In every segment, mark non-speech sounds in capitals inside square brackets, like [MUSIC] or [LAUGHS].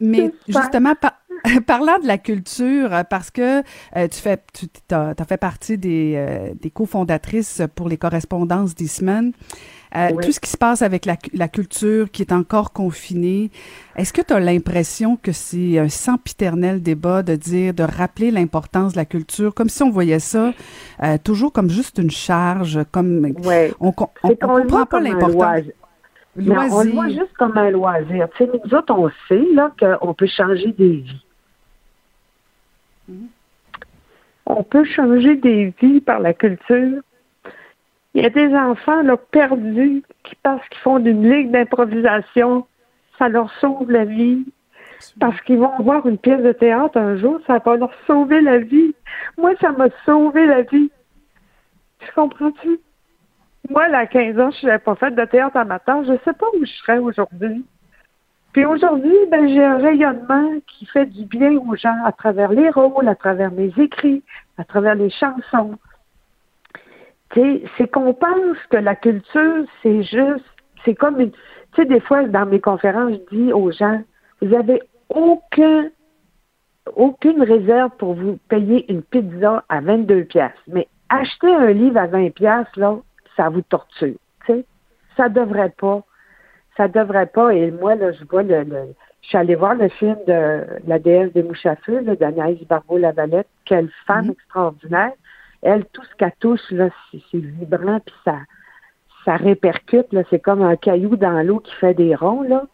Mais justement, par- [LAUGHS] parlant de la culture, euh, parce que euh, tu fais, tu as, fait partie des, euh, des cofondatrices pour les correspondances d'Eastman. Euh, Oui. Tout ce qui se passe avec la, la culture qui est encore confinée, est-ce que tu as l'impression que c'est un sempiternel débat de dire, de rappeler l'importance de la culture, comme si on voyait ça euh, toujours comme juste une charge, comme on, on, on le comprend pas l'importance. Loisir. Non, on le voit juste comme un loisir. Tu sais, nous autres, on sait là, qu'on peut changer des vies. Mhm. On peut changer des vies par la culture. Il y a des enfants là, perdus qui parce qu'ils font d'une ligue d'improvisation, ça leur sauve la vie. Parce qu'ils vont voir une pièce de théâtre un jour, ça va leur sauver la vie. Moi, ça m'a sauvé la vie. Tu comprends-tu? Moi, à 15 ans, je n'avais pas fait de théâtre amateur. Je ne sais pas où je serais aujourd'hui. Puis aujourd'hui, ben, j'ai un rayonnement qui fait du bien aux gens à travers les rôles, à travers mes écrits, à travers les chansons. C'est qu'on pense que la culture, c'est juste, c'est comme une, tu sais, des fois, dans mes conférences, je dis aux gens, vous avez aucun, aucune réserve pour vous payer une pizza à 22 pièces. Mais acheter un livre à 20 pièces là, ça vous torture. Tu sais, ça devrait pas. Ça devrait pas. Et moi, là, je vois le, le- je suis allée voir le film de la déesse des mouches à feu, d'Anaïs Barbeau-Lavalette. Quelle femme Mhm. extraordinaire. Elle, tout ce qu'elle touche, là, c'est vibrant, puis ça, ça répercute, là. C'est comme un caillou dans l'eau qui fait des ronds, là.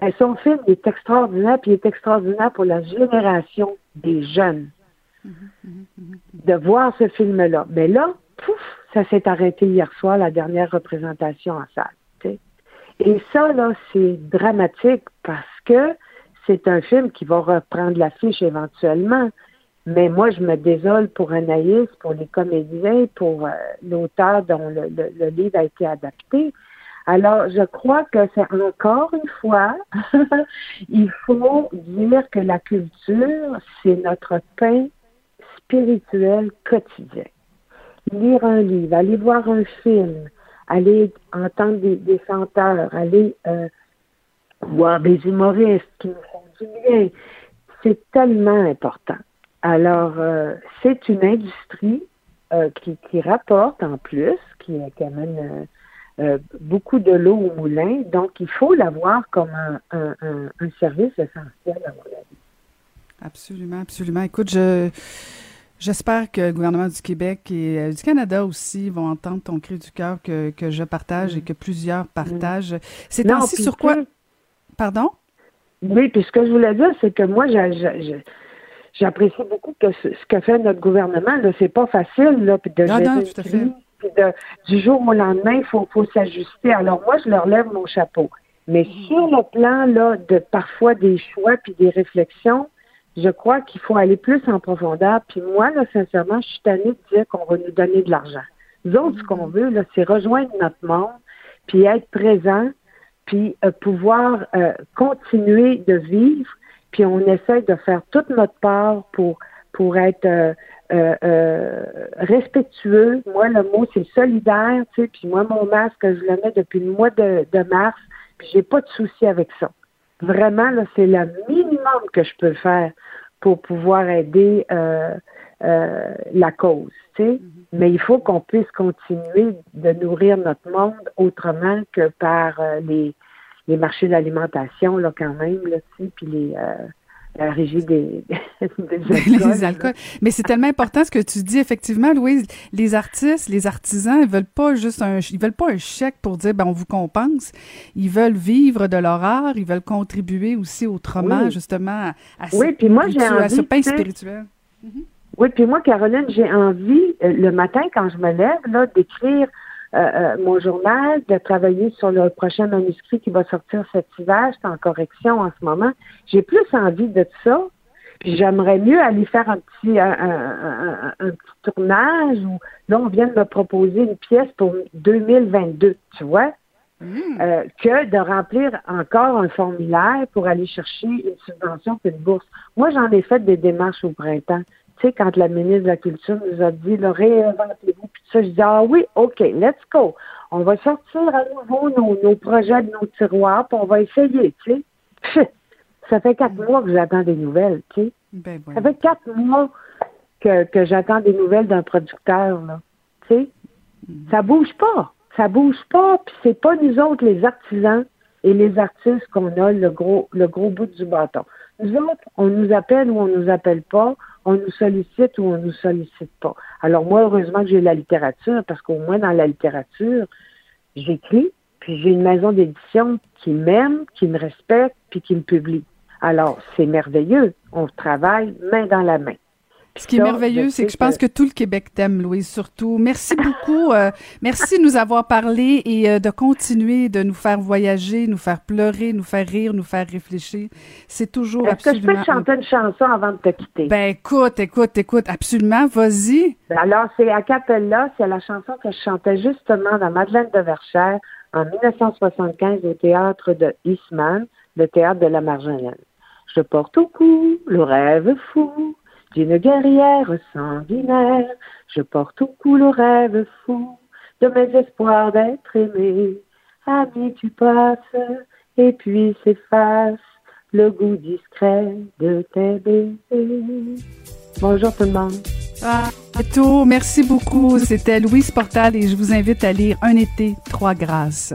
Ben, son film est extraordinaire, puis il est extraordinaire pour la génération des jeunes. De voir ce film-là. Mais là, ça s'est arrêté hier soir, la dernière représentation en salle. Et ça, là, c'est dramatique parce que c'est un film qui va reprendre l'affiche éventuellement. Mais moi, je me désole pour Anaïs, pour les comédiens, pour euh, l'auteur dont le- le livre a été adapté. Alors, je crois que c'est encore une fois, [LAUGHS] il faut dire que la culture, c'est notre pain spirituel quotidien. Lire un livre, aller voir un film, aller entendre des, des chanteurs, aller euh, voir des humoristes qui nous font du bien, c'est tellement important. Alors, euh, c'est une industrie euh, qui, rapporte en plus, qui, qui amène beaucoup de l'eau au moulin. Donc, il faut la voir comme un- un service essentiel à mon avis. Absolument, absolument. Écoute, je j'espère que le gouvernement du Québec et euh, du Canada aussi vont entendre ton cri du cœur que, que je partage et que plusieurs partagent. C'est Mm. Ainsi sur quoi sais, Pardon? Oui, puis ce que je voulais dire, c'est que moi, j'a- j'a- j'a- j'apprécie beaucoup que ce, ce que fait notre gouvernement. Là, c'est pas facile, là, puis de Ah gérer non, tout à fait. crise, puis de- du jour au lendemain, il faut, faut s'ajuster. Alors moi, je leur lève mon chapeau. Mais Mm. sur le plan là de parfois des choix puis des réflexions, je crois qu'il faut aller plus en profondeur. Puis moi, là, sincèrement, je suis tannée de dire qu'on va nous donner de l'argent. Nous autres, ce qu'on veut, là, c'est rejoindre notre monde, puis être présent, puis euh, pouvoir euh, continuer de vivre, puis on essaie de faire toute notre part pour pour être euh, respectueux. Moi, le mot c'est solidaire, tu sais. Puis moi, mon masque, je le mets depuis le mois de, mars, puis j'ai pas de souci avec ça. Vraiment, là, c'est le minimum que je peux faire pour pouvoir aider euh, euh, la cause, tu sais. Mais il faut qu'on puisse continuer de nourrir notre monde autrement que par euh, les, les marchés de l'alimentation, là, quand même, là, tu sais, puis les, la régie des, [LAUGHS] des [LAUGHS] alcools. les alcools. Mais c'est tellement important ce que tu dis effectivement, Louise. Les artistes, les artisans, ils veulent pas juste un, ils veulent pas un chèque pour dire ben on vous compense. Ils veulent vivre de leur art, ils veulent contribuer aussi autrement Oui. justement à, à Oui, puis moi, j'ai ce envie, pain tu sais, spirituel. Oui, puis moi, Caroline, j'ai envie, euh, le matin, quand je me lève, là, d'écrire euh, mon journal, de travailler sur le prochain manuscrit qui va sortir cet hiver. C'est en correction en ce moment. J'ai plus envie de ça. Puis j'aimerais mieux aller faire un petit, un, petit tournage où là, on vient de me proposer une pièce pour 2022, tu vois, mm. euh, que de remplir encore un formulaire pour aller chercher une subvention puis une bourse. Moi, j'en ai fait des démarches au printemps. Sais, quand la ministre de la Culture nous a dit, le réinventez-vous, puis ça, je dis, ah oui, OK, let's go. On va sortir à nouveau nos, nos projets de nos tiroirs, puis on va essayer, tu sais. [LAUGHS] Ça fait quatre mois que j'attends des nouvelles, tu sais. Ben, Ça fait quatre mois que, que j'attends des nouvelles d'un producteur, là. Tu sais. Mm. Ça bouge pas. Ça bouge pas, puis c'est pas nous autres, les artisans et les artistes, qu'on a le gros, le gros bout du bâton. Nous autres, on nous appelle ou on nous appelle pas, on nous sollicite ou on nous sollicite pas. Alors moi, heureusement que j'ai la littérature, parce qu'au moins dans la littérature, j'écris, puis j'ai une maison d'édition qui m'aime, qui me respecte, puis qui me publie. Alors, c'est merveilleux. On travaille main dans la main. Ce qui est merveilleux, c'est que je pense que tout le Québec t'aime, Louise, surtout. Merci beaucoup. Euh, merci de nous avoir parlé et euh, de continuer de nous faire voyager, nous faire pleurer, nous faire rire, nous faire réfléchir. C'est toujours Est-ce absolument... que je peux chanter une chanson avant de te quitter? Ben, écoute, écoute, écoute, absolument, vas-y. Alors, c'est à Capella, c'est la chanson que je chantais justement dans Madeleine de Verchères en 1975 au théâtre de Eastman, le théâtre de la Marjolaine. Je porte au cou le rêve fou d'une guerrière sanguinaire. Je porte au cou le rêve fou de mes espoirs d'être aimé. Ami, tu passes et puis s'efface le goût discret de tes baisers. Bonjour tout le monde. Ah. Merci beaucoup. C'était Louise Portal et je vous invite à lire Un été, trois grâces.